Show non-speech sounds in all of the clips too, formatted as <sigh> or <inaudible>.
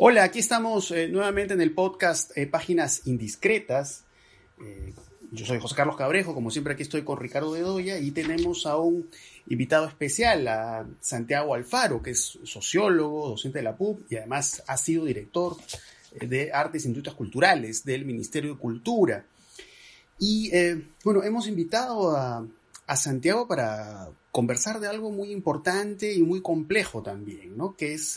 Hola, aquí estamos eh, nuevamente en el podcast eh, Páginas Indiscretas. Eh, yo soy José Carlos Cabrejo, como siempre aquí estoy con Ricardo Bedoya y tenemos a un invitado especial, a Santiago Alfaro, que es sociólogo, docente de la PUB y además ha sido director de Artes e Industrias Culturales del Ministerio de Cultura. Y bueno, hemos invitado a, a Santiago para conversar de algo muy importante y muy complejo también, ¿no? Que es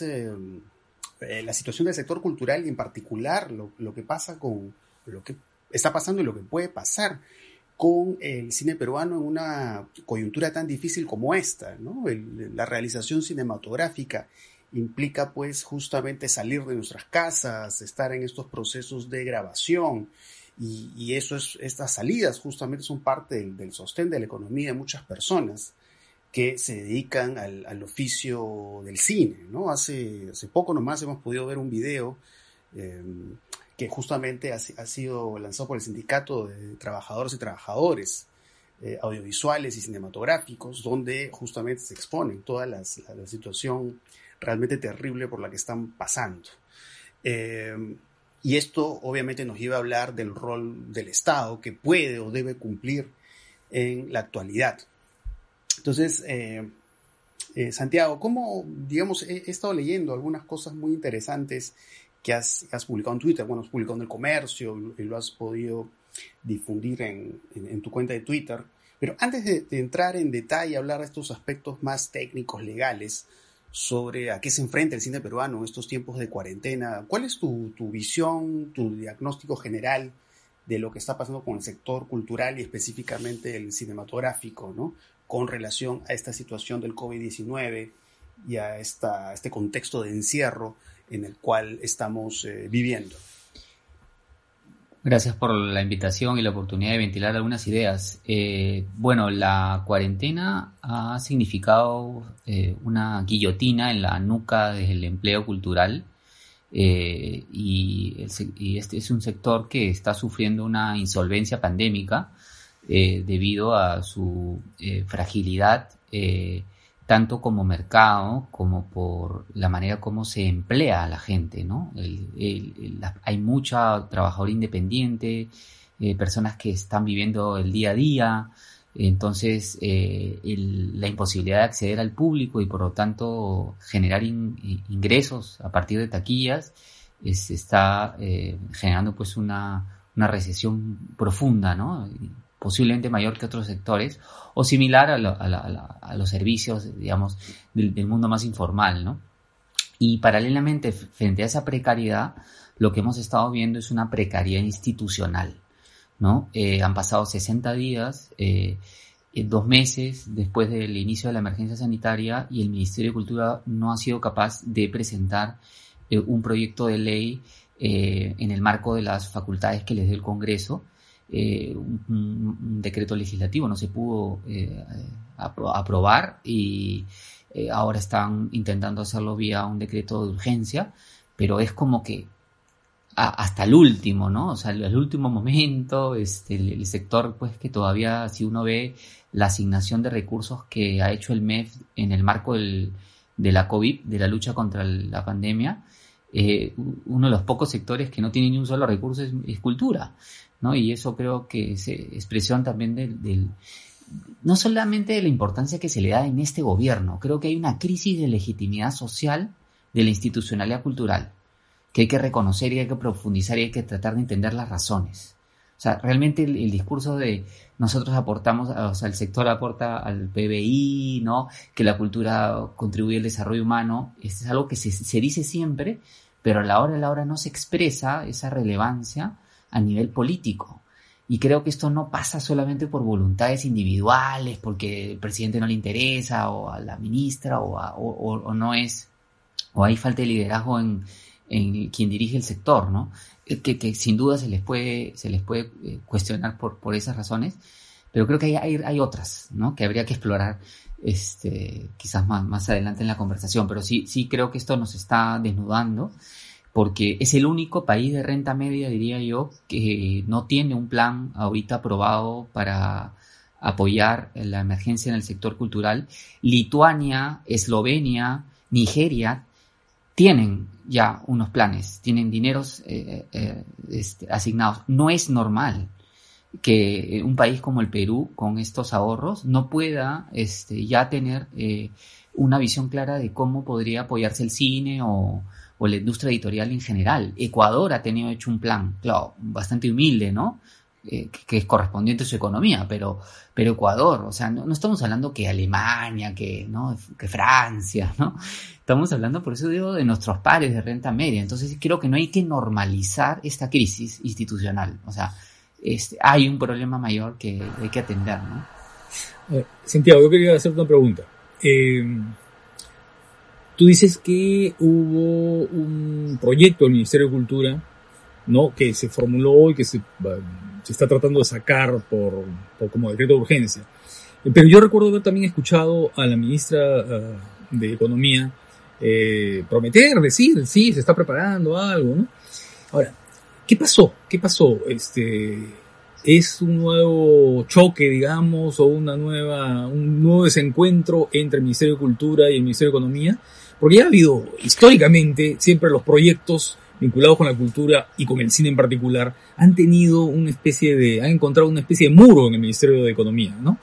eh, la situación del sector cultural y en particular lo, que pasa con lo que está pasando y lo que puede pasar con el cine peruano en una coyuntura tan difícil como esta, la realización cinematográfica implica pues justamente salir de nuestras casas, estar en estos procesos de grabación y, eso es, estas salidas justamente son parte del sostén de la economía de muchas personas que se dedican al, oficio del cine. ¿no? Hace, hace poco nomás hemos podido ver un video em, que justamente ha, sido lanzado por el Sindicato de Trabajadores y Trabajadores eh, Audiovisuales y Cinematográficos, donde justamente se expone toda la, situación realmente terrible por la que están pasando. Em, y esto obviamente nos lleva a hablar del rol del Estado que puede o debe cumplir en la actualidad. Entonces, eh, eh, Santiago, ¿cómo, digamos, he, estado leyendo algunas cosas muy interesantes que has, publicado en Twitter, bueno, has publicado en el comercio y lo has podido difundir en, tu cuenta de Twitter, pero antes de, entrar en detalle, hablar de estos aspectos más técnicos, legales, sobre a qué se enfrenta el cine peruano en estos tiempos de cuarentena, ¿cuál es tu, tu visión, tu diagnóstico general de lo que está pasando con el sector cultural y específicamente el cinematográfico, ¿no? Con relación a esta situación del COVID-19 y a este contexto de encierro en el cual estamos eh, viviendo. Gracias por la invitación y la oportunidad de ventilar algunas ideas. Eh, bueno, la cuarentena ha significado eh, una guillotina en la nuca del empleo cultural y, y, este es un sector que está sufriendo una insolvencia pandémica eh, debido a su eh, fragilidad, eh, tanto como mercado como por la manera como se emplea a la gente, ¿no? hay mucha trabajador independiente, personas que están viviendo el día a día, entonces la imposibilidad de acceder al público y por lo tanto generar ingresos a partir de taquillas está generando pues una, una recesión profunda, ¿no? Posiblemente mayor que otros sectores, o similar a, los servicios, digamos, del, mundo más informal, ¿no? Y paralelamente, frente a esa precariedad, lo que hemos estado viendo es una precariedad institucional, ¿no? Eh, han pasado 60 días, eh, dos meses después del inicio de la emergencia sanitaria y el Ministerio de Cultura no ha sido capaz de presentar eh, un proyecto de ley en el marco de las facultades que les dio el Congreso eh, un, decreto legislativo no se pudo eh, aprobar y eh, ahora están intentando hacerlo vía un decreto de urgencia, pero es como que hasta el último, ¿no? O sea, el, último momento, este, el, sector, pues que todavía, si uno ve la asignación de recursos que ha hecho el MEF en el marco del, de la COVID, de la lucha contra la pandemia, uno de los pocos sectores que no tiene ni un solo recurso es cultura. ¿no? Y eso creo que es expresión también del, no solamente de la importancia que se le da en este gobierno, creo que hay una crisis de legitimidad social de la institucionalidad cultural, que hay que reconocer y hay que profundizar y hay que tratar de entender las razones. O sea, realmente el, discurso de nosotros aportamos, o sea, el sector aporta al PBI, ¿no? Que la cultura contribuye al desarrollo humano, es algo que se, se dice siempre, pero a la hora de la hora no se expresa esa relevancia a nivel político. Y creo que esto no pasa solamente por voluntades individuales, porque el presidente no le interesa, o a la ministra, o, no es, o hay falta de liderazgo en, quien dirige el sector, ¿no? Eh, que, sin duda se les puede, se les puede eh, cuestionar por, por esas razones, pero creo que hay, hay, otras, ¿no? Que habría que explorar este, quizás más, más adelante en la conversación, pero sí, sí creo que esto nos está desnudando porque es el único país de renta media, diría yo, que no tiene un plan ahorita aprobado para apoyar la emergencia en el sector cultural. Lituania, Eslovenia, Nigeria tienen ya unos planes, tienen dineros eh, eh, este, asignados. No es normal que un país como el Perú, con estos ahorros, no pueda este, ya tener eh, una visión clara de cómo podría apoyarse el cine o, o, la industria editorial en general. Ecuador ha tenido hecho un plan, claro, bastante humilde, ¿no? Eh, que, es correspondiente a su economía, pero, pero Ecuador, o sea, no, estamos hablando que Alemania, que, ¿no? que Francia, ¿no? Estamos hablando, por eso digo, de nuestros pares de renta media. Entonces creo que no hay que normalizar esta crisis institucional. O sea, este, hay un problema mayor que hay que atender, ¿no? Santiago, yo quería hacer una pregunta. Eh, tú dices que hubo un proyecto del Ministerio de Cultura, ¿no? Que se formuló y que se se está tratando de sacar por, como decreto de urgencia. Pero yo recuerdo haber también escuchado a la ministra ah, de Economía eh, prometer, decir, sí, se está preparando algo, ¿no? Ahora, ¿qué pasó? ¿Qué pasó? Este, ¿Es un nuevo choque, digamos, o una nueva, un nuevo desencuentro entre el Ministerio de Cultura y el Ministerio de Economía? Porque ya ha habido, históricamente, siempre los proyectos vinculados con la cultura y con el cine en particular, han tenido una especie de, han encontrado una especie de muro en el Ministerio de Economía, ¿no?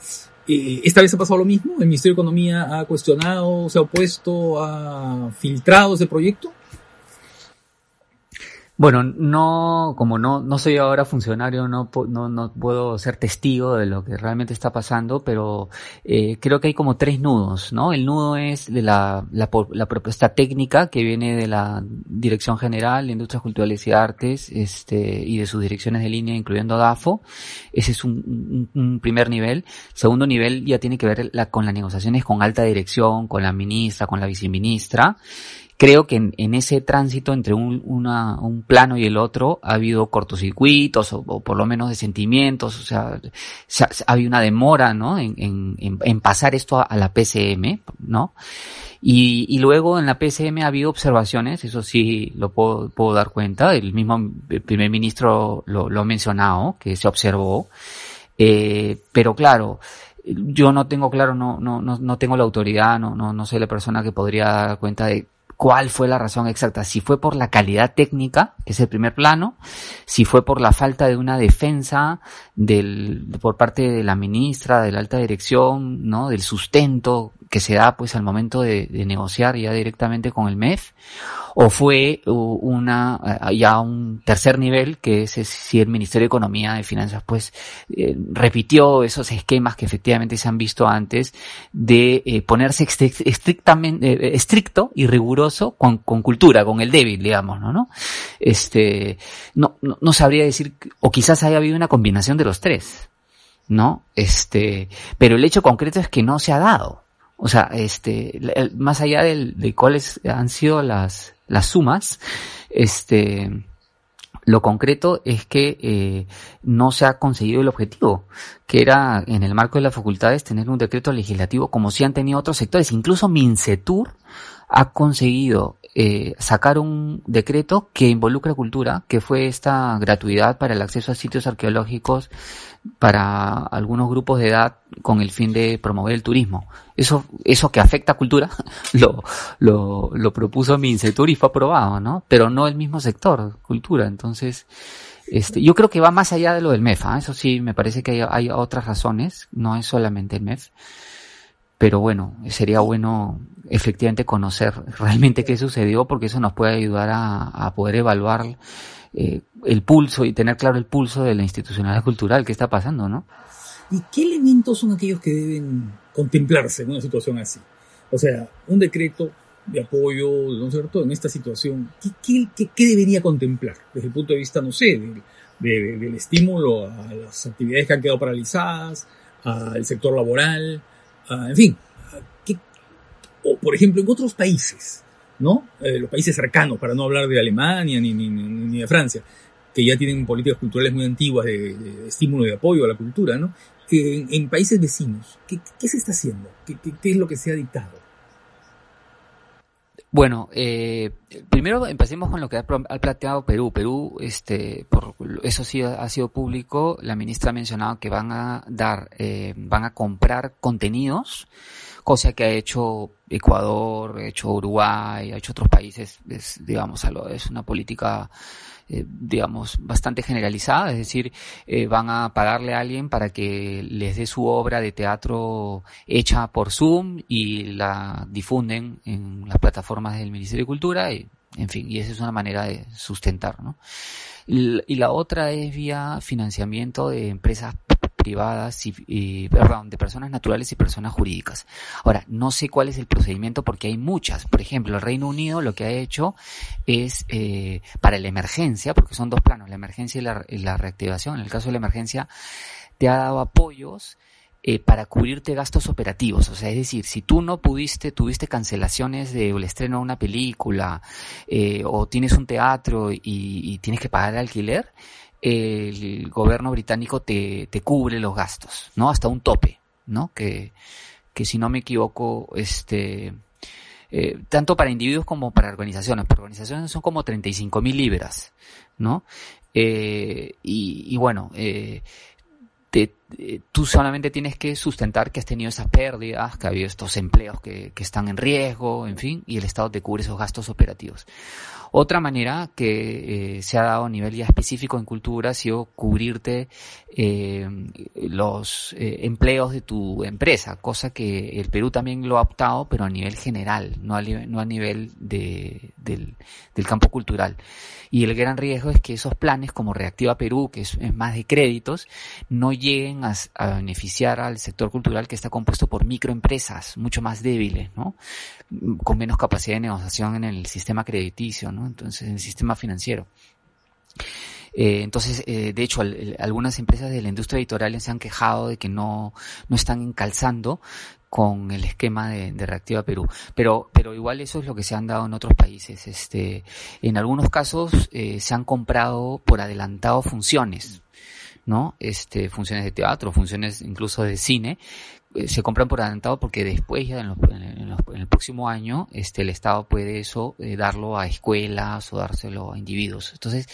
Eh, esta vez ha pasado lo mismo, el Ministerio de Economía ha cuestionado, se ha opuesto, ha filtrado ese proyecto. Bueno, no, como no, no soy ahora funcionario, no, no, no puedo ser testigo de lo que realmente está pasando, pero eh, creo que hay como tres nudos, ¿no? El nudo es de la, la, la, propuesta técnica que viene de la Dirección General de Industrias Culturales y Artes, este, y de sus direcciones de línea, incluyendo DAFO. Ese es un, un, primer nivel. Segundo nivel ya tiene que ver la, con las negociaciones con alta dirección, con la ministra, con la viceministra creo que en, ese tránsito entre un, un, plano y el otro ha habido cortocircuitos o, por lo menos de sentimientos, o sea, ha, habido una demora, ¿no? En, en, pasar esto a, la PCM, ¿no? Y, y, luego en la PCM ha habido observaciones, eso sí lo puedo, puedo dar cuenta, el mismo primer ministro lo, lo ha mencionado, que se observó, eh, pero claro, yo no tengo claro, no, no, no, no tengo la autoridad, no, no, no soy la persona que podría dar cuenta de cuál fue la razón exacta, si fue por la calidad técnica, que es el primer plano, si fue por la falta de una defensa del, por parte de la ministra, de la alta dirección, ¿no? Del sustento que se da pues al momento de, de negociar ya directamente con el MEF, o fue una eh, ya un tercer nivel que es si el Ministerio de Economía y Finanzas pues eh, repitió esos esquemas que efectivamente se han visto antes de eh, ponerse estrictamente estricto y riguroso con, con, cultura, con el débil, digamos, ¿no? ¿no? Este no, no, no sabría decir o quizás haya habido una combinación de los tres. ¿no? Este, pero el hecho concreto es que no se ha dado. O sea, este, más allá del, de cuáles han sido las, las sumas, este, lo concreto es que eh, no se ha conseguido el objetivo, que era en el marco de las facultades tener un decreto legislativo como si han tenido otros sectores. Incluso Mincetur ha conseguido eh, sacar un decreto que involucra cultura, que fue esta gratuidad para el acceso a sitios arqueológicos para algunos grupos de edad con el fin de promover el turismo. Eso, eso que afecta a cultura, <laughs> lo, lo, lo propuso Mincetur y fue aprobado, ¿no? Pero no el mismo sector, cultura. Entonces, este, yo creo que va más allá de lo del MEF, ¿ah? eso sí, me parece que hay, hay otras razones, no es solamente el MEF pero bueno, sería bueno efectivamente conocer realmente qué sucedió porque eso nos puede ayudar a, poder evaluar eh, el pulso y tener claro el pulso de la institucionalidad cultural que está pasando, ¿no? ¿Y qué elementos son aquellos que deben contemplarse en una situación así? O sea, un decreto de apoyo, ¿no es cierto?, en esta situación, ¿qué, qué, debería contemplar desde el punto de vista, no sé, del estímulo a las actividades que han quedado paralizadas, al sector laboral, Ah, en fin, o por ejemplo en otros países, ¿no? Eh, los países cercanos, para no hablar de Alemania ni, ni, de Francia, que ya tienen políticas culturales muy antiguas de, estímulo y de apoyo a la cultura, ¿no? En, en países vecinos, ¿qué, se está haciendo? ¿Qué, es lo que se ha dictado? Bueno, eh, primero empecemos con lo que ha, planteado Perú. Perú, este, por eso sí ha sido público. La ministra ha mencionado que van a dar, eh, van a comprar contenidos cosa que ha hecho Ecuador, ha hecho Uruguay, ha hecho otros países, es, digamos, es una política eh, digamos, bastante generalizada, es decir, eh, van a pagarle a alguien para que les dé su obra de teatro hecha por Zoom y la difunden en las plataformas del Ministerio de Cultura y, en fin, y esa es una manera de sustentar, ¿no? Y la otra es vía financiamiento de empresas privadas y, perdón, de personas naturales y personas jurídicas. Ahora, no sé cuál es el procedimiento porque hay muchas. Por ejemplo, el Reino Unido lo que ha hecho es eh, para la emergencia, porque son dos planos, la emergencia y la, la reactivación. En el caso de la emergencia, te ha dado apoyos eh, para cubrirte gastos operativos. O sea, es decir, si tú no pudiste, tuviste cancelaciones de el estreno de una película, eh, o tienes un teatro y, y, tienes que pagar el alquiler, el gobierno británico te, te cubre los gastos, ¿no? Hasta un tope, ¿no? Que, que si no me equivoco, este, eh, tanto para individuos como para organizaciones. Para organizaciones son como 35 mil libras, ¿no? Eh, y, y, bueno, eh, te, eh, tú solamente tienes que sustentar que has tenido esas pérdidas, que ha habido estos empleos que, que están en riesgo, en fin, y el Estado te cubre esos gastos operativos. Otra manera que eh, se ha dado a nivel ya específico en cultura ha sido cubrirte eh, los eh, empleos de tu empresa, cosa que el Perú también lo ha optado, pero a nivel general, no a, no a nivel de, del, del, campo cultural. Y el gran riesgo es que esos planes como Reactiva Perú, que es, es más de créditos, no lleguen a, beneficiar al sector cultural que está compuesto por microempresas mucho más débiles, ¿no? con menos capacidad de negociación en el sistema crediticio, ¿no? Entonces, en el sistema financiero. Eh, entonces, eh, de hecho, al, algunas empresas de la industria editorial se han quejado de que no, no están encalzando con el esquema de, de, Reactiva Perú. Pero, pero igual eso es lo que se han dado en otros países. Este, en algunos casos eh, se han comprado por adelantado funciones, ¿no? Este, funciones de teatro, funciones incluso de cine, eh, se compran por adelantado porque después ya en, los, en, los, en, el próximo año este el Estado puede eso eh, darlo a escuelas o dárselo a individuos. Entonces,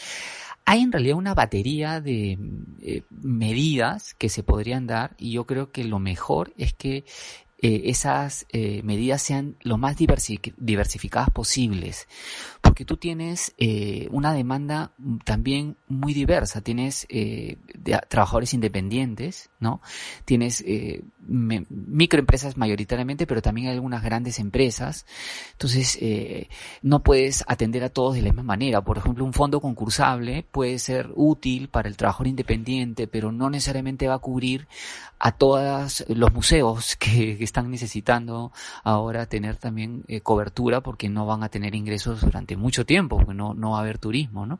hay en realidad una batería de eh, medidas que se podrían dar y yo creo que lo mejor es que eh, esas eh, medidas sean lo más diversificadas posibles. Porque tú tienes eh, una demanda también muy diversa. Tienes de, trabajadores independientes, ¿no? Tienes me, microempresas mayoritariamente, pero también hay algunas grandes empresas. Entonces, no puedes atender a todos de la misma manera. Por ejemplo, un fondo concursable puede ser útil para el trabajador independiente, pero no necesariamente va a cubrir a todos los museos que, que están necesitando ahora tener también eh, cobertura porque no van a tener ingresos durante mucho tiempo, porque no, no va a haber turismo, ¿no?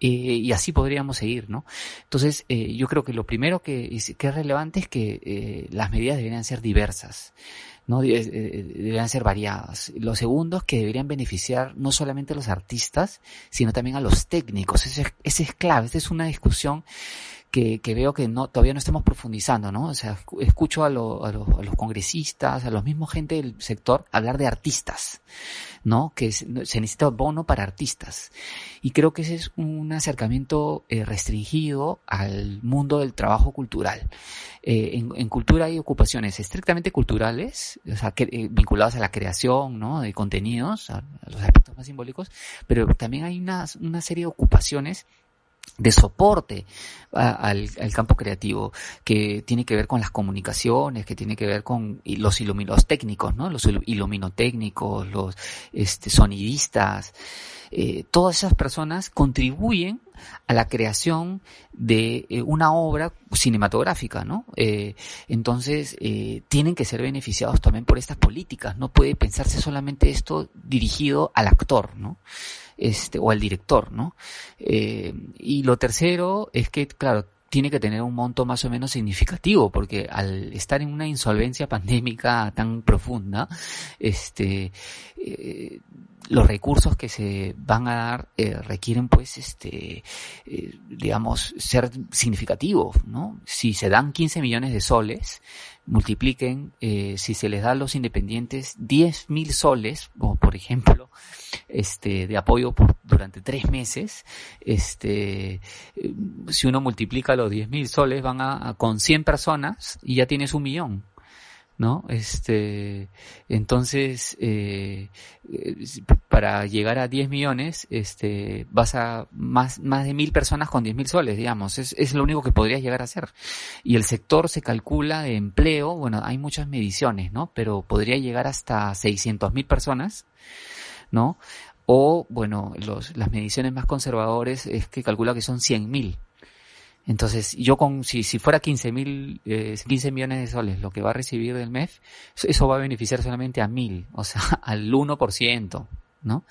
Eh, y así podríamos seguir, ¿no? Entonces, eh, yo creo que lo primero que es, es relevante es que eh, las medidas deberían ser diversas. ¿no? Deberían ser variadas. Lo segundo es que deberían beneficiar no solamente a los artistas, sino también a los técnicos. Ese, ese es clave. Esta es una discusión que, que veo que no, todavía no estamos profundizando, ¿no? O sea, escucho a, lo, a, los, a los congresistas, a los mismos gente del sector hablar de artistas, ¿no? Que se necesita bono para artistas. Y creo que ese es un acercamiento eh, restringido al mundo del trabajo cultural. Eh, en, en, cultura hay ocupaciones estrictamente culturales, o sea, que, eh, vinculadas a la creación, ¿no? De contenidos, a, a los aspectos más simbólicos, pero también hay una, una serie de ocupaciones de soporte al, campo creativo, que tiene que ver con las comunicaciones, que tiene que ver con los iluminos técnicos, ¿no? Los iluminotécnicos, los este, sonidistas, eh, todas esas personas contribuyen a la creación de eh, una obra cinematográfica, ¿no? Eh, entonces, eh, tienen que ser beneficiados también por estas políticas. No puede pensarse solamente esto dirigido al actor, ¿no? Este, o al director, ¿no? Eh, y lo tercero es que, claro, tiene que tener un monto más o menos significativo, porque al estar en una insolvencia pandémica tan profunda, este, eh, los recursos que se van a dar eh, requieren pues este eh, digamos ser significativos no si se dan 15 millones de soles multipliquen eh, si se les da a los independientes 10 mil soles como por ejemplo este de apoyo por, durante tres meses este eh, si uno multiplica los 10 mil soles van a, a, con 100 personas y ya tienes un millón ¿no? Este, entonces, eh, para llegar a 10 millones, este, vas a más, más de mil personas con 10 mil soles, digamos, es, es lo único que podrías llegar a hacer. Y el sector se calcula de empleo, bueno, hay muchas mediciones, ¿no? Pero podría llegar hasta 600 mil personas, ¿no? O, bueno, los, las mediciones más conservadores es que calcula que son 100 mil. Entonces, yo con, si, si fuera 15 mil, eh, 15 millones de soles lo que va a recibir del MEF, eso va a beneficiar solamente a mil, o sea, <laughs> al 1%, ¿no?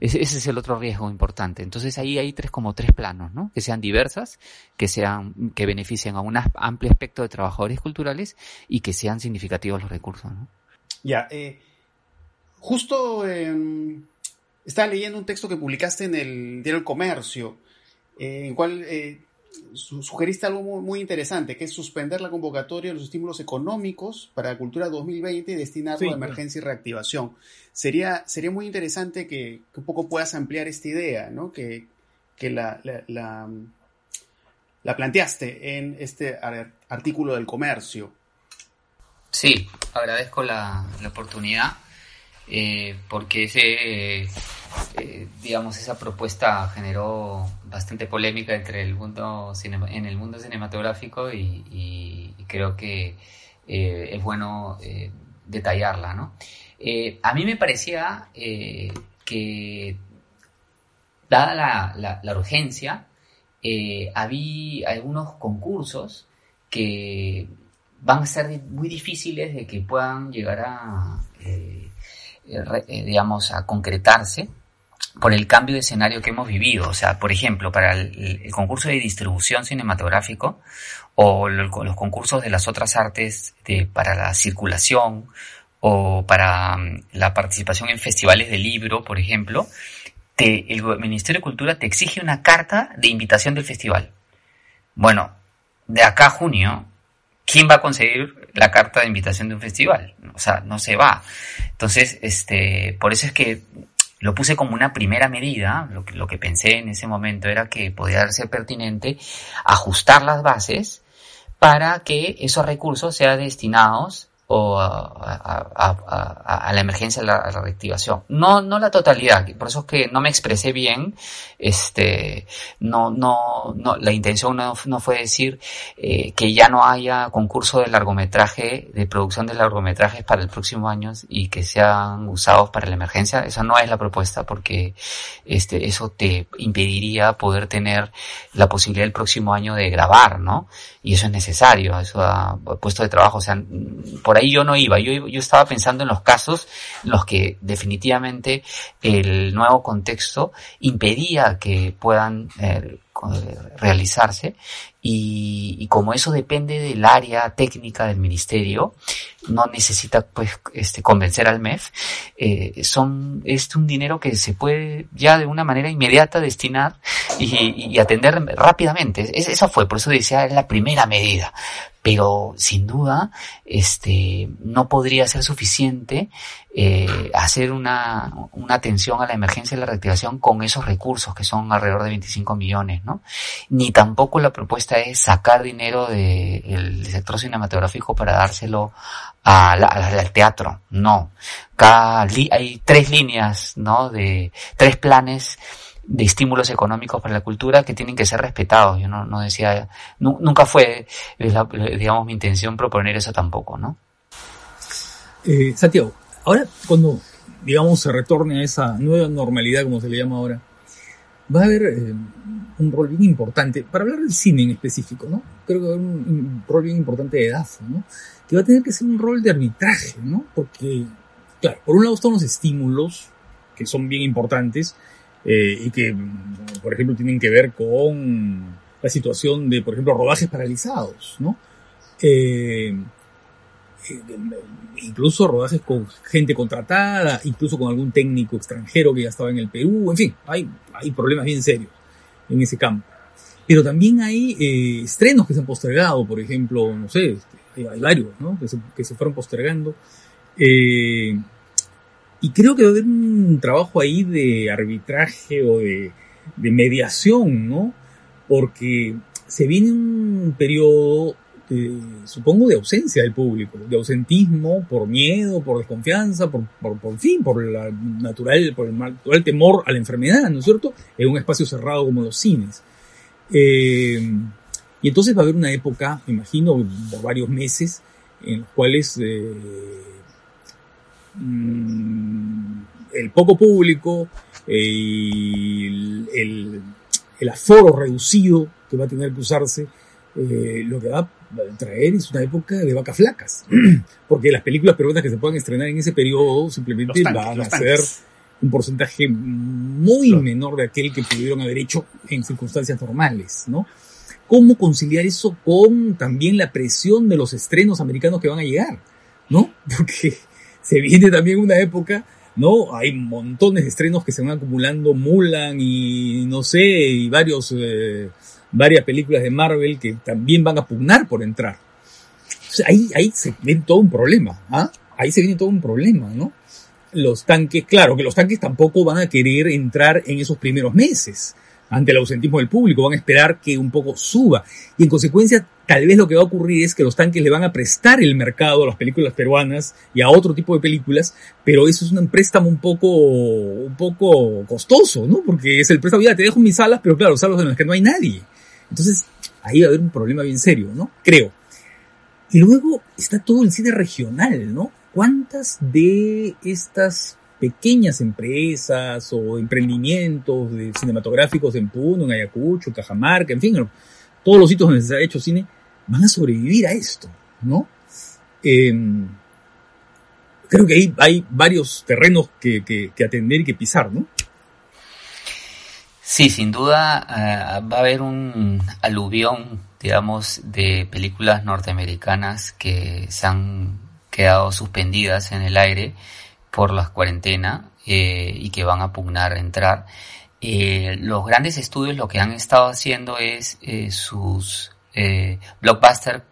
Ese, es el otro riesgo importante. Entonces ahí hay tres como tres planos, ¿no? Que sean diversas, que sean, que beneficien a un amplio espectro de trabajadores culturales y que sean significativos los recursos, ¿no? Ya, eh, justo eh, estaba leyendo un texto que publicaste en el diario El Comercio, eh, en cual eh, sugeriste algo muy, muy, interesante, que es suspender la convocatoria de los estímulos económicos para la cultura 2020 y destinarlo sí, a emergencia y reactivación. Sería, sería muy interesante que, que, un poco puedas ampliar esta idea, ¿no? que, que la, la, la, la planteaste en este artículo del comercio. Sí, agradezco la, la oportunidad eh, porque ese, eh, digamos, esa propuesta generó bastante polémica entre el mundo en el mundo cinematográfico y, creo que eh, es bueno eh, detallarla, ¿no? Eh, a mí me parecía que, dada la, la, la urgencia, había algunos concursos que van a ser muy difíciles de que puedan llegar a eh, digamos, a concretarse por el cambio de escenario que hemos vivido. O sea, por ejemplo, para el, concurso de distribución cinematográfico o lo, los concursos de las otras artes para la circulación o para um, la participación en festivales de libro, por ejemplo, el Ministerio de Cultura te exige una carta de invitación del festival. Bueno, de acá a junio ¿quién va a conseguir la carta de invitación de un festival? O sea, no se va. Entonces, este, por eso es que lo puse como una primera medida, lo que, lo que pensé en ese momento era que podía ser pertinente ajustar las bases para que esos recursos sean destinados o a, la emergencia, la, a la, reactivación. No, no la totalidad, por eso es que no me expresé bien, este, no, no, no, la intención no, fue decir eh, que ya no haya concurso de largometraje, de producción de largometrajes para el próximo año y que sean usados para la emergencia, esa no es la propuesta porque este, eso te impediría poder tener la posibilidad el próximo año de grabar, ¿no? Y eso es necesario, eso da puesto de trabajo, o sea, por ahí yo no iba, yo, yo estaba pensando en los casos en los que definitivamente el nuevo contexto impedía que puedan eh, realizarse y, como eso depende del área técnica del ministerio, no necesita pues este convencer al MEF, eh, son es un dinero que se puede ya de una manera inmediata destinar y, y atender rápidamente. Es, esa fue, por eso decía, es la primera medida. Pero sin duda, este, no podría ser suficiente eh, hacer una, una atención a la emergencia y la reactivación con esos recursos que son alrededor de 25 millones, ¿no? Ni tampoco la propuesta es sacar dinero del de sector cinematográfico para dárselo a al teatro, no. Cada hay tres líneas, ¿no? De tres planes de estímulos económicos para la cultura que tienen que ser respetados. Yo no, no decía, nunca fue, digamos, mi intención proponer eso tampoco, ¿no? Eh, Santiago, ahora cuando, digamos, se retorne a esa nueva normalidad, como se le llama ahora, va a haber eh, un rol bien importante, para hablar del cine en específico, ¿no? Creo que va a haber un, un rol bien importante de DAFO, ¿no? Que va a tener que ser un rol de arbitraje, ¿no? Porque, claro, por un lado están los estímulos, que son bien importantes, eh, y que, por ejemplo, tienen que ver con la situación de, por ejemplo, rodajes paralizados, ¿no? Eh, incluso rodajes con gente contratada, incluso con algún técnico extranjero que ya estaba en el Perú, en fin, hay, hay problemas bien serios en ese campo. Pero también hay eh, estrenos que se han postergado, por ejemplo, no sé, este, hay varios, ¿no? Que se, que se fueron postergando. Eh, y creo que va a haber un trabajo ahí de arbitraje o de, mediación, ¿no? Porque se viene un periodo supongo, de ausencia del público, de ausentismo, por miedo, por desconfianza, por, fin, por la natural, por el natural temor a la enfermedad, ¿no es cierto? En un espacio cerrado como los cines. Eh, y entonces va a haber una época, imagino, por varios meses, en los cuales eh, mm, el poco público, el, el, aforo reducido que va a tener que usarse, eh, lo que va a traer es una época de vacas flacas, <clears throat> porque las películas peruanas que se puedan estrenar en ese periodo simplemente van a ser un porcentaje muy menor de aquel que pudieron haber hecho en circunstancias normales, ¿no? ¿Cómo conciliar eso con también la presión de los estrenos americanos que van a llegar? ¿No? <laughs> Porque se viene también una época, ¿no? Hay montones de estrenos que se van acumulando, Mulan y no sé, y varios, eh, varias películas de Marvel que también van a pugnar por entrar. ahí, ahí se viene todo un problema, ¿ah? Ahí se viene todo un problema, ¿no? los tanques, claro que los tanques tampoco van a querer entrar en esos primeros meses ante el ausentismo del público, van a esperar que un poco suba. Y en consecuencia, tal vez lo que va a ocurrir es que los tanques le van a prestar el mercado a las películas peruanas y a otro tipo de películas, pero eso es un préstamo un poco, un poco costoso, ¿no? Porque es el préstamo, ya te dejo mis salas, pero claro, salas en las que no hay nadie. Entonces, ahí va a haber un problema bien serio, ¿no? Creo. Y luego está todo el cine regional, ¿no? ¿Cuántas de estas pequeñas empresas o emprendimientos cinematográficos en Puno, en Ayacucho, Cajamarca, en fin, todos los sitios donde se ha hecho cine, van a sobrevivir a esto, ¿no? Em, creo que hay, hay varios terrenos que, que, atender y que pisar, ¿no? Sí, sin duda eh, va a haber un aluvión, digamos, de películas norteamericanas que se han quedado suspendidas en el aire por la cuarentena eh, y que van a pugnar a entrar. Eh, los grandes estudios lo que han estado haciendo es eh, sus blockbusters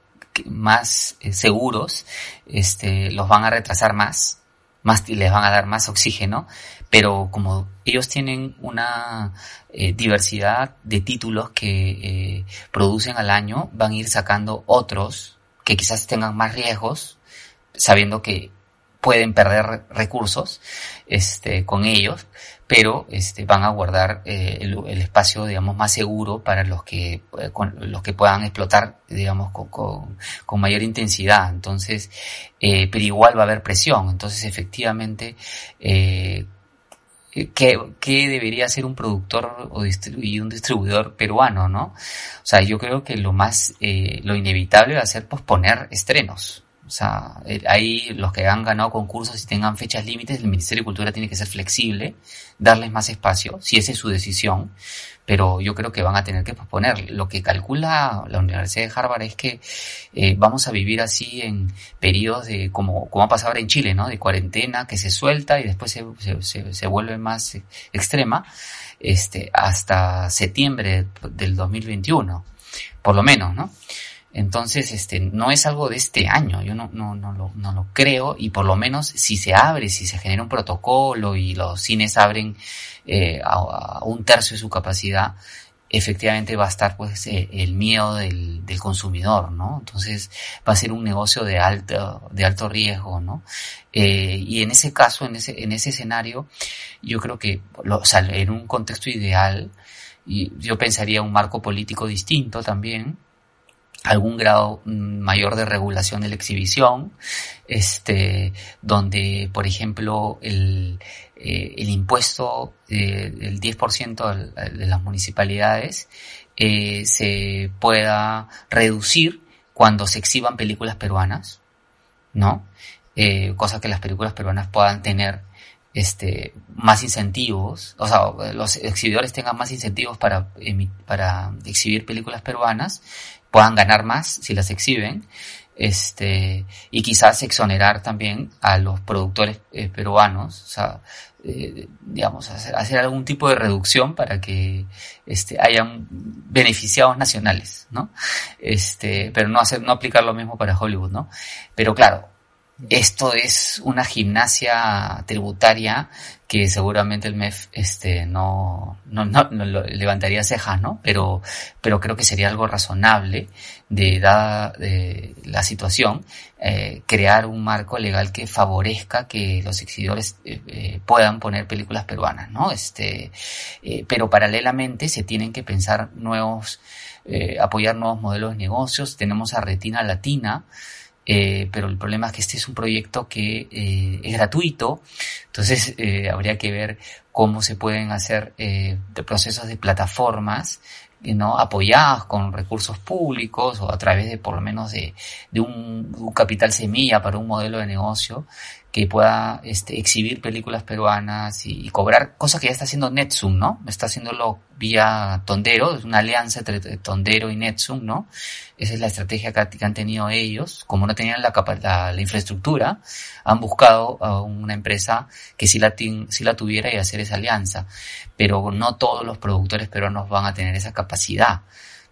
más seguros, este, los van a retrasar más, más les van a dar más oxígeno, pero como ellos tienen una diversidad de títulos que producen al año, van a ir sacando otros que quizás tengan más riesgos sabiendo que pueden perder recursos este, con ellos, pero este, van a guardar eh, el, espacio, digamos, más seguro para los que, eh, los que puedan explotar, digamos, con, con, mayor intensidad. Entonces, eh, pero igual va a haber presión. Entonces, efectivamente, ¿qué, ¿qué, debería ser un productor o y un distribuidor peruano, no? O sea, yo creo que lo más, lo inevitable va a ser posponer estrenos. O sea, eh, ahí los que han ganado concursos y tengan fechas límites, el Ministerio de Cultura tiene que ser flexible, darles más espacio, si esa es su decisión, pero yo creo que van a tener que posponer. Lo que calcula la Universidad de Harvard es que eh, vamos a vivir así en periodos de, como, como ha pasado ahora en Chile, ¿no? De cuarentena que se suelta y después se, se, se vuelve más extrema, este, hasta septiembre del 2021, por lo menos, ¿no? Entonces, este, no es algo de este año, yo no, no, no, lo, no lo creo y por lo menos si se abre, si se genera un protocolo y los cines abren eh, a, un tercio de su capacidad, efectivamente va a estar pues eh, el miedo del, del, consumidor, ¿no? Entonces va a ser un negocio de alto, de alto riesgo, ¿no? Eh, y en ese caso, en ese, en ese escenario, yo creo que, lo, o sea, en un contexto ideal, y yo pensaría un marco político distinto también, algún grado mm, mayor de regulación de la exhibición, este, donde, por ejemplo, el, eh, el impuesto eh, del 10% de las municipalidades eh, se pueda reducir cuando se exhiban películas peruanas, ¿no? Eh, cosa que las películas peruanas puedan tener este, más incentivos, o sea, los exhibidores tengan más incentivos para, para exhibir películas peruanas puedan ganar más si las exhiben, este, y quizás exonerar también a los productores eh, peruanos, o sea, eh, digamos, hacer, algún tipo de reducción para que este, hayan beneficiados nacionales, ¿no? Este, pero no hacer, no aplicar lo mismo para Hollywood, ¿no? Pero claro, esto es una gimnasia tributaria que seguramente el MEF este, no, no, no, levantaría cejas, ¿no? Pero, pero creo que sería algo razonable de dada de la situación, eh, crear un marco legal que favorezca que los exhibidores eh, eh, puedan poner películas peruanas, ¿no? Este, pero paralelamente se tienen que pensar nuevos, apoyar nuevos modelos de negocios. Tenemos a Retina Latina, eh, pero el problema es que este es un proyecto que eh, es gratuito, entonces eh, habría que ver cómo se pueden hacer procesos de plataformas ¿no? apoyadas con recursos públicos o a través de por lo menos de, un, capital semilla para un modelo de negocio que pueda este, exhibir películas peruanas y, cobrar, cosas que ya está haciendo Netsum, ¿no? Está haciéndolo vía Tondero, es una alianza entre Tondero y Netsum, ¿no? Esa es la estrategia que, han tenido ellos. Como no tenían la, la, la infraestructura, han buscado a una empresa que sí sí la tuviera y hacer esa alianza. Pero no todos los productores peruanos van a tener esa capacidad.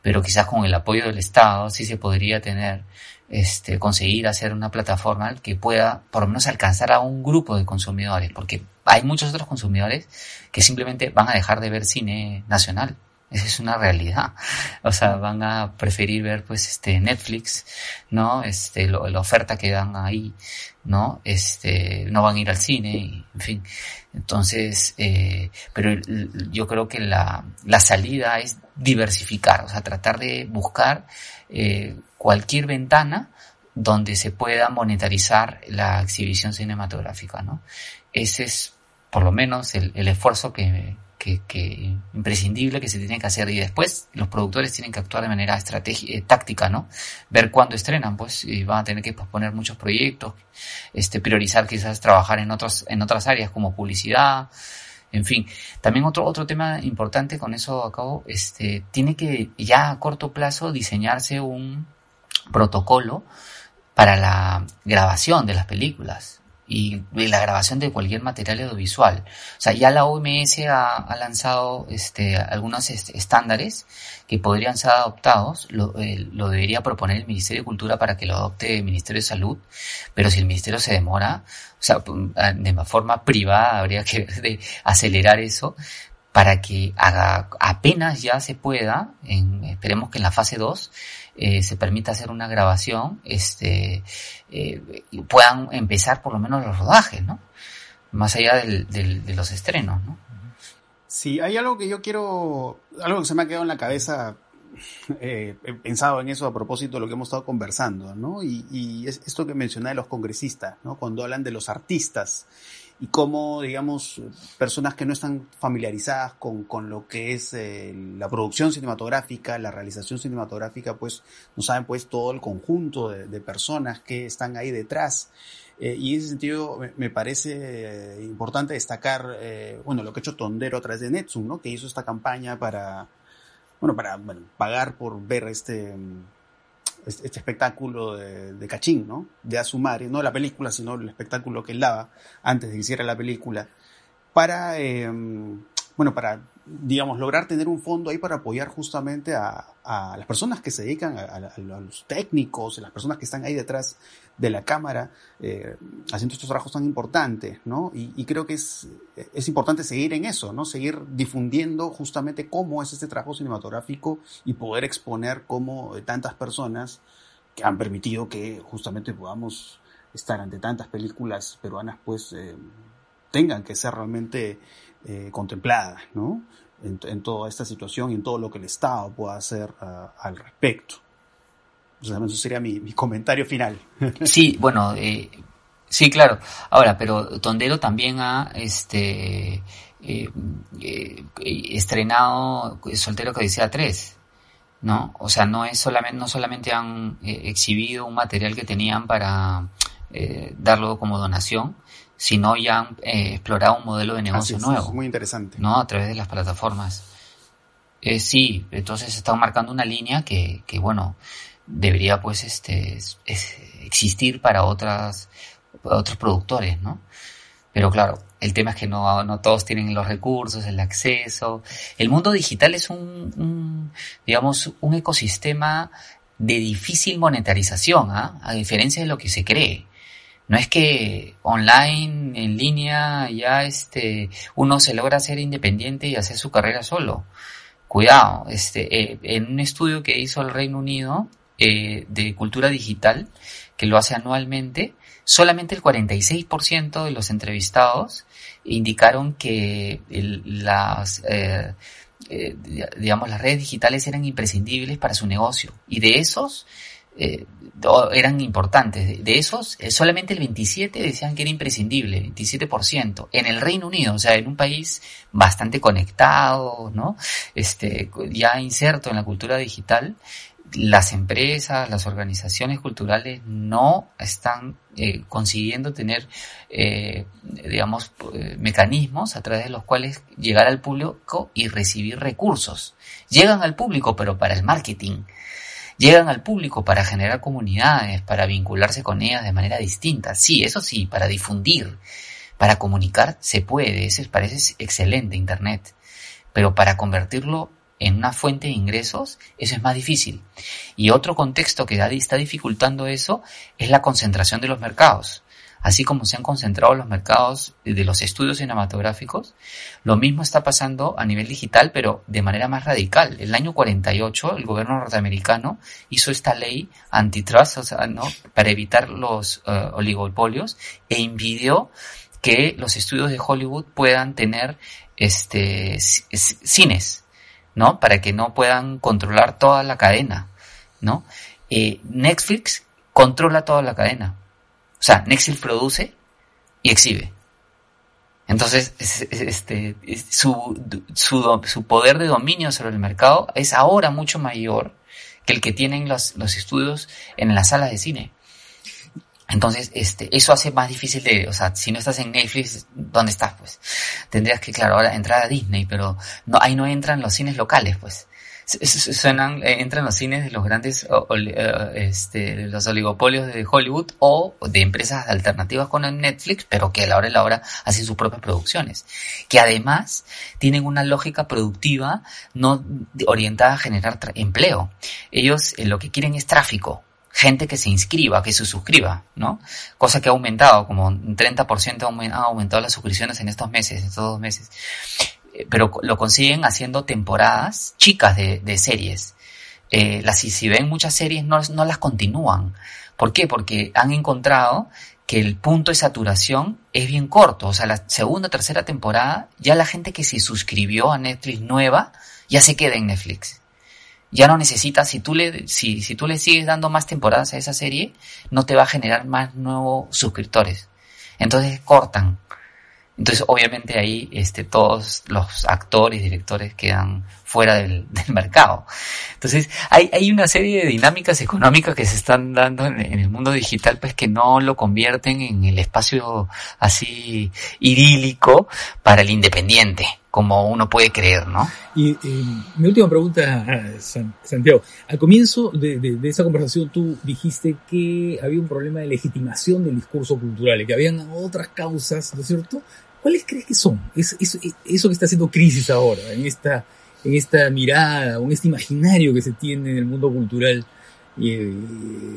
Pero quizás con el apoyo del Estado sí se podría tener este, conseguir hacer una plataforma que pueda por lo menos alcanzar a un grupo de consumidores, porque hay muchos otros consumidores que simplemente van a dejar de ver cine nacional. Esa es una realidad. <laughs> O sea, van a preferir ver pues este Netflix, ¿no? Este, la oferta que dan ahí, ¿no? Este, no van a ir al cine, en fin. Entonces, eh, pero yo creo que la, la salida es diversificar, o sea, tratar de buscar eh, cualquier ventana donde se pueda monetarizar la exhibición cinematográfica, ¿no? Ese es, por lo menos, el, esfuerzo que, que, imprescindible que se tiene que hacer y después los productores tienen que actuar de manera estratégica, eh, táctica, ¿no? Ver cuándo estrenan, pues, y van a tener que posponer muchos proyectos, este, priorizar quizás trabajar en otros, en otras áreas como publicidad, en fin, también otro, otro tema importante con eso acabo, este, tiene que ya a corto plazo diseñarse un protocolo para la grabación de las películas y la grabación de cualquier material audiovisual. O sea, ya la OMS ha, lanzado este, algunos estándares que podrían ser adoptados, lo, eh, lo, debería proponer el Ministerio de Cultura para que lo adopte el Ministerio de Salud, pero si el Ministerio se demora, o sea, de forma privada habría que <laughs> de acelerar eso para que haga, apenas ya se pueda, en, esperemos que en la fase 2, eh, se permita hacer una grabación, este, eh, puedan empezar por lo menos los rodajes, ¿no? Más allá de los estrenos, ¿no? Sí, hay algo que yo quiero, algo que se me ha quedado en la cabeza, eh, he pensado en eso a propósito de lo que hemos estado conversando, ¿no? Y, y es esto que mencioné de los congresistas, ¿no? Cuando hablan de los artistas y cómo, digamos, personas que no están familiarizadas con, con lo que es eh, la producción cinematográfica, la realización cinematográfica, pues no saben pues todo el conjunto de, de personas que están ahí detrás. Eh, y en ese sentido me, parece eh, importante destacar, bueno, lo que ha hecho Tondero a través de Netsum, ¿no? Que hizo esta campaña para, bueno, para bueno, pagar por ver este este, espectáculo de, Cachín, ¿no? De Azumare, no la película, sino el espectáculo que él daba antes de que hiciera la película, para, em, bueno, para, digamos, lograr tener un fondo ahí para apoyar justamente a, las personas que se dedican, a, los técnicos, a las personas que están ahí detrás de la cámara, eh, haciendo estos trabajos tan importantes, ¿no? Y, creo que es, es importante seguir en eso, ¿no? Seguir difundiendo justamente cómo es este trabajo cinematográfico y poder exponer cómo tantas personas que han permitido que justamente podamos estar ante tantas películas peruanas, pues eh, tengan que ser realmente eh, contempladas, ¿no? En, toda esta situación y en todo lo que el Estado pueda hacer ah, al respecto. Eso sería mi, comentario final. <laughs> Sí, bueno, eh, sí, claro. Ahora, pero Tondero también ha este eh, eh, estrenado Soltero que decía 3. ¿no? O sea, no es solamente, no solamente han exhibido un material que tenían para darlo como donación, sino ya han explorado un modelo de negocio nuevo. muy interesante. ¿No? A través de las plataformas. sí, entonces están marcando una línea que, que bueno, debería pues este existir para otras otros productores, ¿no? Pero claro, el tema es que no, no todos tienen los recursos, el acceso. El mundo digital es un, digamos, un ecosistema de difícil monetarización, ¿ah? a diferencia de lo que se cree. No es que online, en línea, ya este, uno se logra ser independiente y hacer su carrera solo. Cuidado, este, eh, en un estudio que hizo el Reino Unido eh, de cultura digital, que lo hace anualmente, solamente el 46% de los entrevistados indicaron que las, eh, digamos, las redes digitales eran imprescindibles para su negocio. Y de esos, eh, eran importantes. De esos, eh, solamente el 27 decían que era imprescindible, 27%. En el Reino Unido, o sea, en un país bastante conectado, ¿no? Este, ya inserto en la cultura digital, las empresas, las organizaciones culturales no están eh, consiguiendo tener, digamos, mecanismos a través de los cuales llegar al público y recibir recursos. Llegan al público, pero para el marketing Llegan al público para generar comunidades, para vincularse con ellas de manera distinta. Sí, eso sí, para difundir, para comunicar se puede, eso parece excelente Internet. Pero para convertirlo en una fuente de ingresos, eso es más difícil. Y otro contexto que está dificultando eso es la concentración de los mercados así como se han concentrado los mercados de los estudios cinematográficos, lo mismo está pasando a nivel digital, pero de manera más radical. El año 48, el gobierno norteamericano hizo esta ley antitrust, o sea, ¿no? para evitar los uh, oligopolios, e impidió que los estudios de Hollywood puedan tener este cines, ¿no? Para que no puedan controlar toda la cadena, ¿no? Eh, Netflix controla toda la cadena. O sea, Nexil produce y exhibe. Entonces, este, su, su, su, poder de dominio sobre el mercado es ahora mucho mayor que el que tienen los, los estudios en las salas de cine. Entonces, este, eso hace más difícil de, o sea, si no estás en Netflix, ¿dónde estás? Pues tendrías que, claro, ahora entrar a Disney, pero no, ahí no entran los cines locales, pues suenan, eh, entran los cines de los grandes, eh, este, los oligopolios de Hollywood o de empresas alternativas con Netflix, pero que a la hora y la hora hacen sus propias producciones. Que además tienen una lógica productiva no orientada a generar empleo. Ellos eh, lo que quieren es tráfico gente que se inscriba, que se suscriba, ¿no? Cosa que ha aumentado, como un 30% ha aumentado las suscripciones en estos meses, en estos dos meses pero lo consiguen haciendo temporadas chicas de, series. Eh, las, si, ven muchas series no, no las continúan. ¿Por qué? Porque han encontrado que el punto de saturación es bien corto. O sea, la segunda o tercera temporada, ya la gente que se suscribió a Netflix nueva, ya se queda en Netflix. Ya no necesita, si tú le, si, si tú le sigues dando más temporadas a esa serie, no te va a generar más nuevos suscriptores. Entonces cortan. Entonces, obviamente ahí este, todos los actores y directores quedan fuera <laughs> del, mercado. Entonces, hay, hay una serie de dinámicas económicas que se están dando en, el mundo digital, pues que no lo convierten en el espacio así idílico para el independiente, como uno puede creer, ¿no? Y mi última pregunta, Santiago. Al comienzo de, de, esa conversación tú dijiste que había un problema de legitimación del discurso cultural y que habían otras causas, ¿no es cierto?, ¿Cuáles crees que son? eso que está haciendo crisis ahora, en esta, en esta mirada, en este imaginario que se tiene en el mundo cultural, eh,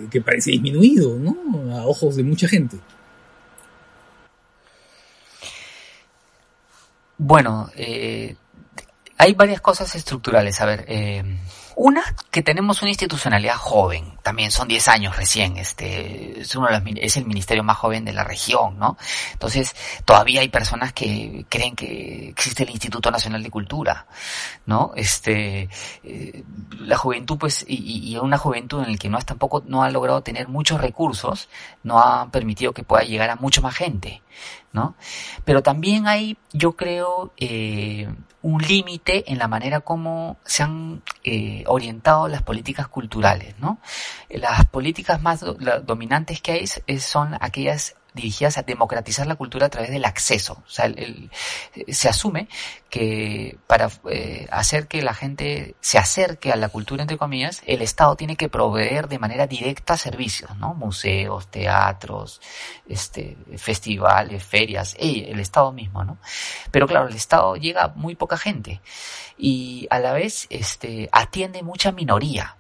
que parece disminuido, ¿no? A ojos de mucha gente. Bueno, eh, hay varias cosas estructurales. A ver, eh, una, que tenemos una institucionalidad joven, también son 10 años recién, este, es uno de los, es el ministerio más joven de la región, ¿no? Entonces, todavía hay personas que creen que existe el Instituto Nacional de Cultura, ¿no? Este, eh, la juventud, pues, y, y, una juventud en la que no es tampoco, no ha logrado tener muchos recursos, no ha permitido que pueda llegar a mucha más gente, ¿no? Pero también hay, yo creo, eh, un límite en la manera como se han eh, orientado las políticas culturales, ¿no? Las políticas más dominantes que hay son aquellas dirigidas a democratizar la cultura a través del acceso. O sea, se asume que para eh, hacer que la gente se acerque a la cultura, entre comillas, el Estado tiene que proveer de manera directa servicios, ¿no? Museos, teatros, este, festivales, ferias, el Estado mismo, ¿no? Pero claro, el Estado llega a muy poca gente y a la vez este, atiende mucha minoría.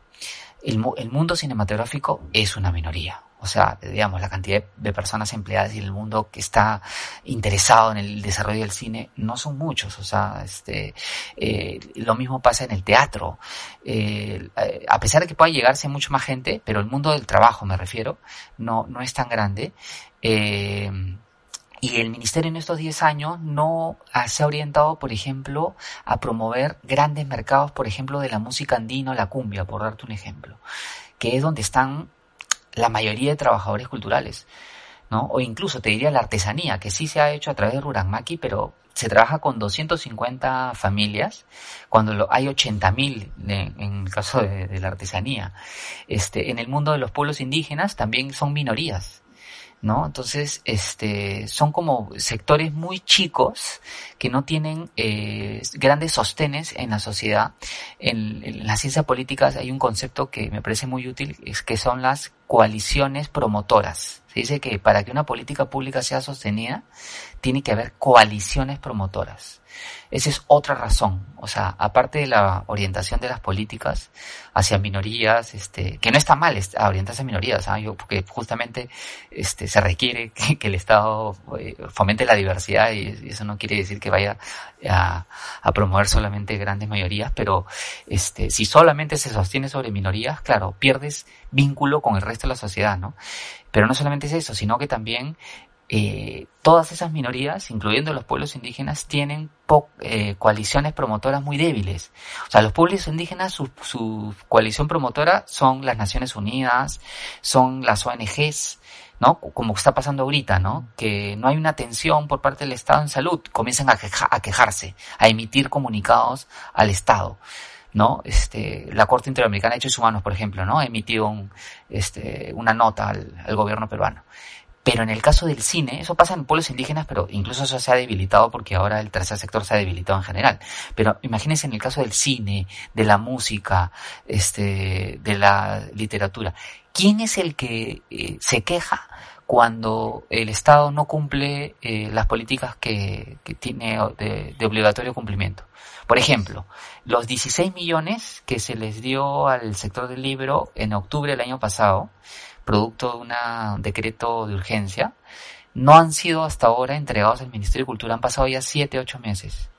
El, el mundo cinematográfico es una minoría O sea, digamos, la cantidad de personas empleadas y el mundo que está interesado en el desarrollo del cine no son muchos. O sea, este, eh, lo mismo pasa en el teatro. Eh, a pesar de que pueda llegarse mucho más gente, pero el mundo del trabajo, me refiero, no, no es tan grande. Eh, y el ministerio en estos 10 años no se ha orientado, por ejemplo, a promover grandes mercados, por ejemplo, de la música andina o la cumbia, por darte un ejemplo, que es donde están la mayoría de trabajadores culturales, ¿no? O incluso te diría la artesanía, que sí se ha hecho a través de Ruranmaki, pero se trabaja con 250 familias, cuando lo, hay 80.000 en, el caso de, de la artesanía. Este, en el mundo de los pueblos indígenas también son minorías, ¿no? Entonces, este, son como sectores muy chicos que no tienen eh, grandes sostenes en la sociedad. En, en las ciencias políticas hay un concepto que me parece muy útil, es que son las coaliciones promotoras. Se dice que para que una política pública sea sostenida, tiene que haber coaliciones promotoras. Esa es otra razón. O sea, aparte de la orientación de las políticas hacia minorías, este, que no está mal orientarse a minorías, ¿sabes? Yo, porque justamente este, se requiere <laughs> que, que el Estado eh, fomente la diversidad y, eso no quiere decir que vaya a, a, promover solamente grandes mayorías, pero este, si solamente se sostiene sobre minorías, claro, pierdes vínculo con el resto de la sociedad, ¿no? Pero no solamente es eso, sino que también eh, todas esas minorías, incluyendo los pueblos indígenas, tienen eh, coaliciones promotoras muy débiles. O sea, los pueblos indígenas, su, su, coalición promotora son las Naciones Unidas, son las ONGs, ¿no? Como está pasando ahorita, ¿no? Que no hay una atención por parte del Estado en salud, comienzan a, queja, a quejarse, a emitir comunicados al Estado. ¿no? Este, la Corte Interamericana de Derechos Humanos, por ejemplo, ¿no? Ha emitido un, este, una nota al, al gobierno peruano. Pero en el caso del cine, eso pasa en pueblos indígenas, pero incluso eso se ha debilitado porque ahora el tercer sector se ha debilitado en general. Pero imagínense en el caso del cine, de la música, este, de la literatura. ¿Quién es el que eh, se queja cuando el Estado no cumple eh, las políticas que, que tiene de, de, obligatorio cumplimiento? Por ejemplo, los 16 millones que se les dio al sector del libro en octubre del año pasado, producto de un decreto de urgencia, no han sido hasta ahora entregados al Ministerio de Cultura. Han pasado ya siete, ocho meses.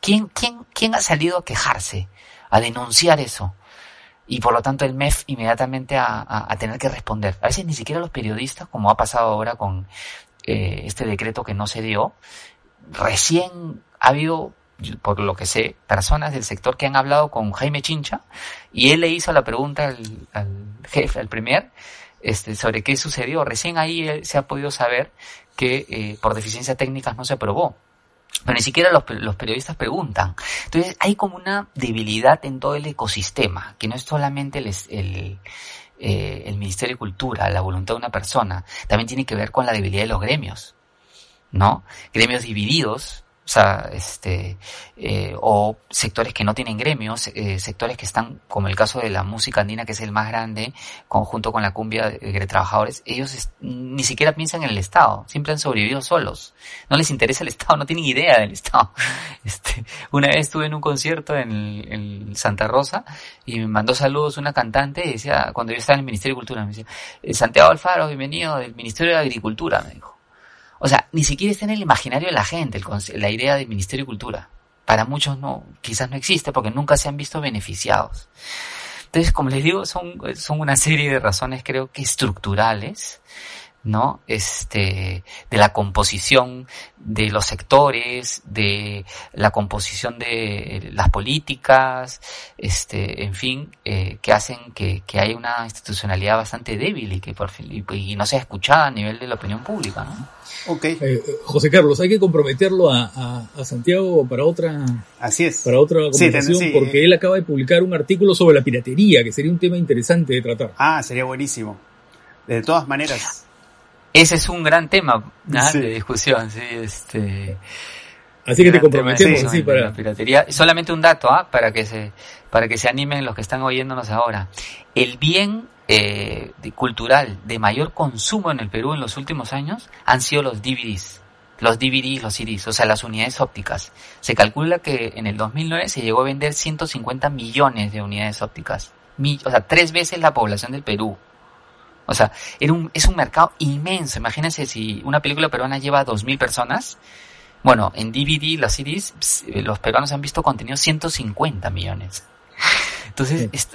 ¿Quién, quién, quién ha salido a quejarse, a denunciar eso? Y por lo tanto el MEF inmediatamente a, a, tener que responder. A veces ni siquiera los periodistas, como ha pasado ahora con eh, este decreto que no se dio, recién ha habido por lo que sé, personas del sector que han hablado con Jaime Chincha y él le hizo la pregunta al, al jefe, al premier, este, sobre qué sucedió. Recién ahí se ha podido saber que eh, por deficiencias técnicas no se aprobó. Pero ni siquiera los, los, periodistas preguntan. Entonces hay como una debilidad en todo el ecosistema, que no es solamente el, el, eh, el Ministerio de Cultura, la voluntad de una persona, también tiene que ver con la debilidad de los gremios, ¿no? Gremios divididos, o sea, este, eh, o sectores que no tienen gremios, eh, sectores que están, como el caso de la música andina, que es el más grande, conjunto con la cumbia de, de trabajadores, ellos ni siquiera piensan en el Estado, siempre han sobrevivido solos, no les interesa el Estado, no tienen idea del Estado. <laughs> Este, una vez estuve en un concierto en, en Santa Rosa y me mandó saludos una cantante y decía, cuando yo estaba en el Ministerio de Cultura, me decía, eh, Santiago Alfaro, bienvenido del Ministerio de Agricultura, me dijo. O sea, ni siquiera está en el imaginario de la gente el, la idea del Ministerio de Cultura. Para muchos no, quizás no existe porque nunca se han visto beneficiados. Entonces, como les digo, son, son una serie de razones creo que estructurales, ¿no? Este, de la composición de los sectores, de la composición de las políticas, este, en fin, eh, que hacen que, que haya una institucionalidad bastante débil y que por fin, y, y no sea escuchada a nivel de la opinión pública, ¿no? Okay. Eh, José Carlos, hay que comprometerlo a, a, a, Santiago para otra, Así es. para otra conversación, sí, sí, porque eh. él acaba de publicar un artículo sobre la piratería, que sería un tema interesante de tratar. Ah, sería buenísimo. De todas maneras. Ese es un gran tema sí. de discusión, sí, este. Así que te comprometemos sí, para la piratería. Solamente un dato, ¿ah? para que se para que se animen los que están oyéndonos ahora. El bien eh, de, cultural de mayor consumo en el Perú en los últimos años han sido los DVDs. Los DVDs, los CDs, o sea, las unidades ópticas. Se calcula que en el 2009 se llegó a vender 150 millones de unidades ópticas. o sea, tres veces la población del Perú. O sea, era un, es un mercado inmenso. Imagínense si una película peruana lleva 2.000 personas. Bueno, en DVD, las CDs, los peruanos han visto contenido 150 millones. Entonces, es,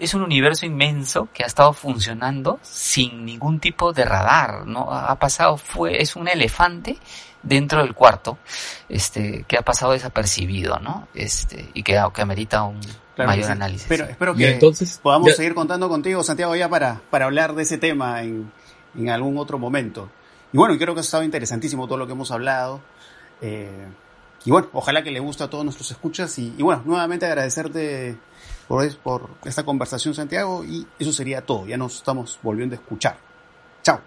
es, un universo inmenso que ha estado funcionando sin ningún tipo de radar, ¿no? Ha pasado, fue, es un elefante dentro del cuarto, este, que ha pasado desapercibido, ¿no? Este, y que, que amerita un mayor análisis. Pero espero que entonces, podamos seguir contando contigo, Santiago, ya para, para hablar de ese tema en, en algún otro momento. Y bueno, creo que ha estado interesantísimo todo lo que hemos hablado. Eh, y bueno, ojalá que le guste a todos nuestros escuchas. Y, y bueno, nuevamente agradecerte por, por esta conversación, Santiago, y eso sería todo. Ya nos estamos volviendo a escuchar. Chao.